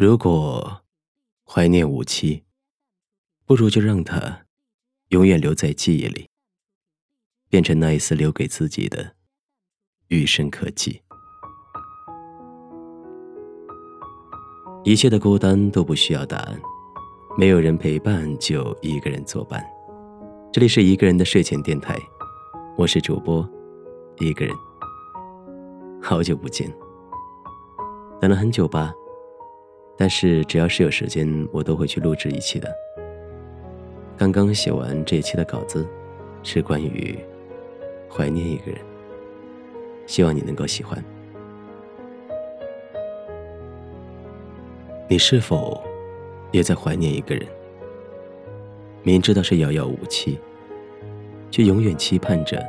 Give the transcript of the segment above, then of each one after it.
如果怀念无期，不如就让它永远留在记忆里，变成那一丝留给自己的余生可记。一切的孤单都不需要答案，没有人陪伴就一个人作伴。这里是一个人的睡前电台，我是主播一个人。好久不见，等了很久吧？但是只要是有时间，我都会去录制一期的。刚刚写完这一期的稿子，是关于怀念一个人，希望你能够喜欢。你是否也在怀念一个人？明知道是遥遥无期，却永远期盼着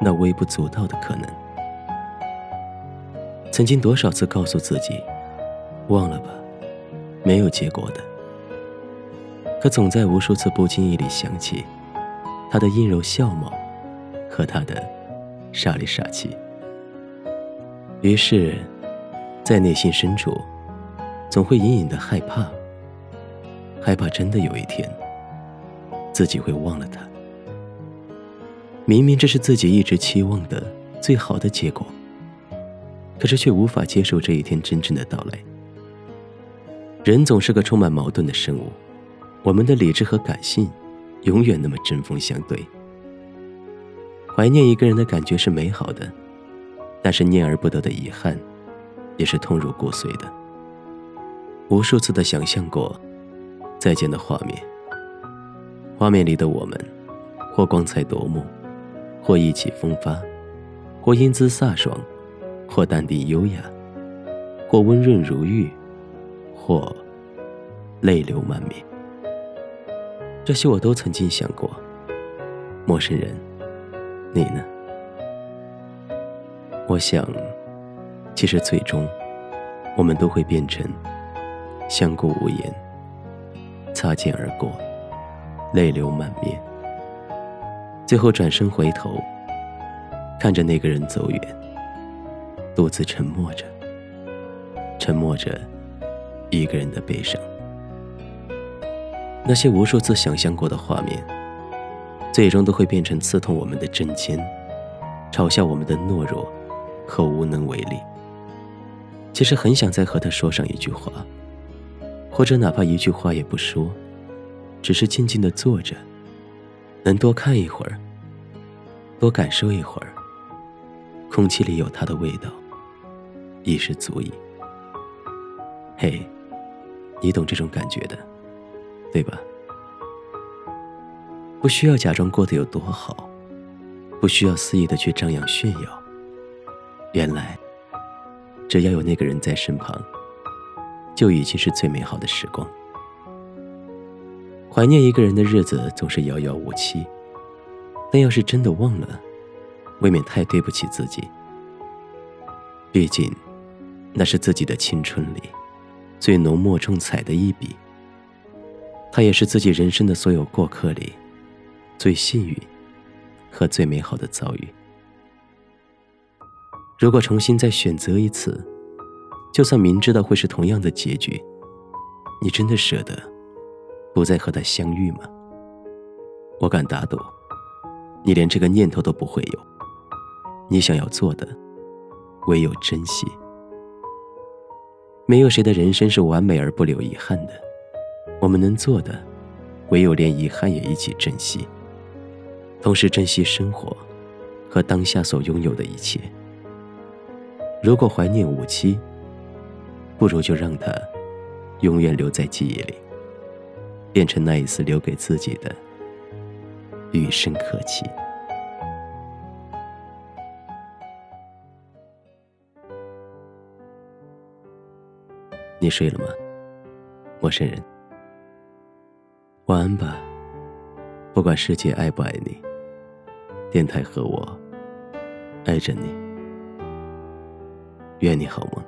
那微不足道的可能。曾经多少次告诉自己，忘了吧。没有结果的，可总在无数次不经意里想起他的阴柔笑貌和他的傻里傻气。于是，在内心深处，总会隐隐的害怕，害怕真的有一天自己会忘了他。明明这是自己一直期望的最好的结果，可是却无法接受这一天真正的到来。人总是个充满矛盾的生物，我们的理智和感性永远那么针锋相对。怀念一个人的感觉是美好的，但是念而不得的遗憾也是痛入骨髓的。无数次的想象过再见的画面，画面里的我们，或光彩夺目，或意气风发，或英姿飒爽，或淡定优雅，或温润如玉。或泪流满面，这些我都曾经想过。陌生人，你呢？我想，其实最终，我们都会变成相顾无言、擦肩而过、泪流满面，最后转身回头，看着那个人走远，独自沉默着，沉默着。一个人的悲伤，那些无数次想象过的画面，最终都会变成刺痛我们的针尖，嘲笑我们的懦弱和无能为力。其实很想再和他说上一句话，或者哪怕一句话也不说，只是静静的坐着，能多看一会儿，多感受一会儿，空气里有他的味道，已是足矣。嘿。你懂这种感觉的，对吧？不需要假装过得有多好，不需要肆意的去张扬炫耀。原来，只要有那个人在身旁，就已经是最美好的时光。怀念一个人的日子总是遥遥无期，但要是真的忘了，未免太对不起自己。毕竟，那是自己的青春里。最浓墨重彩的一笔，它也是自己人生的所有过客里最幸运和最美好的遭遇。如果重新再选择一次，就算明知道会是同样的结局，你真的舍得不再和他相遇吗？我敢打赌，你连这个念头都不会有。你想要做的，唯有珍惜。没有谁的人生是完美而不留遗憾的，我们能做的，唯有连遗憾也一起珍惜，同时珍惜生活和当下所拥有的一切。如果怀念五七，不如就让它永远留在记忆里，变成那一丝留给自己的余生可期。睡了吗，陌生人？晚安吧。不管世界爱不爱你，电台和我爱着你。愿你好梦。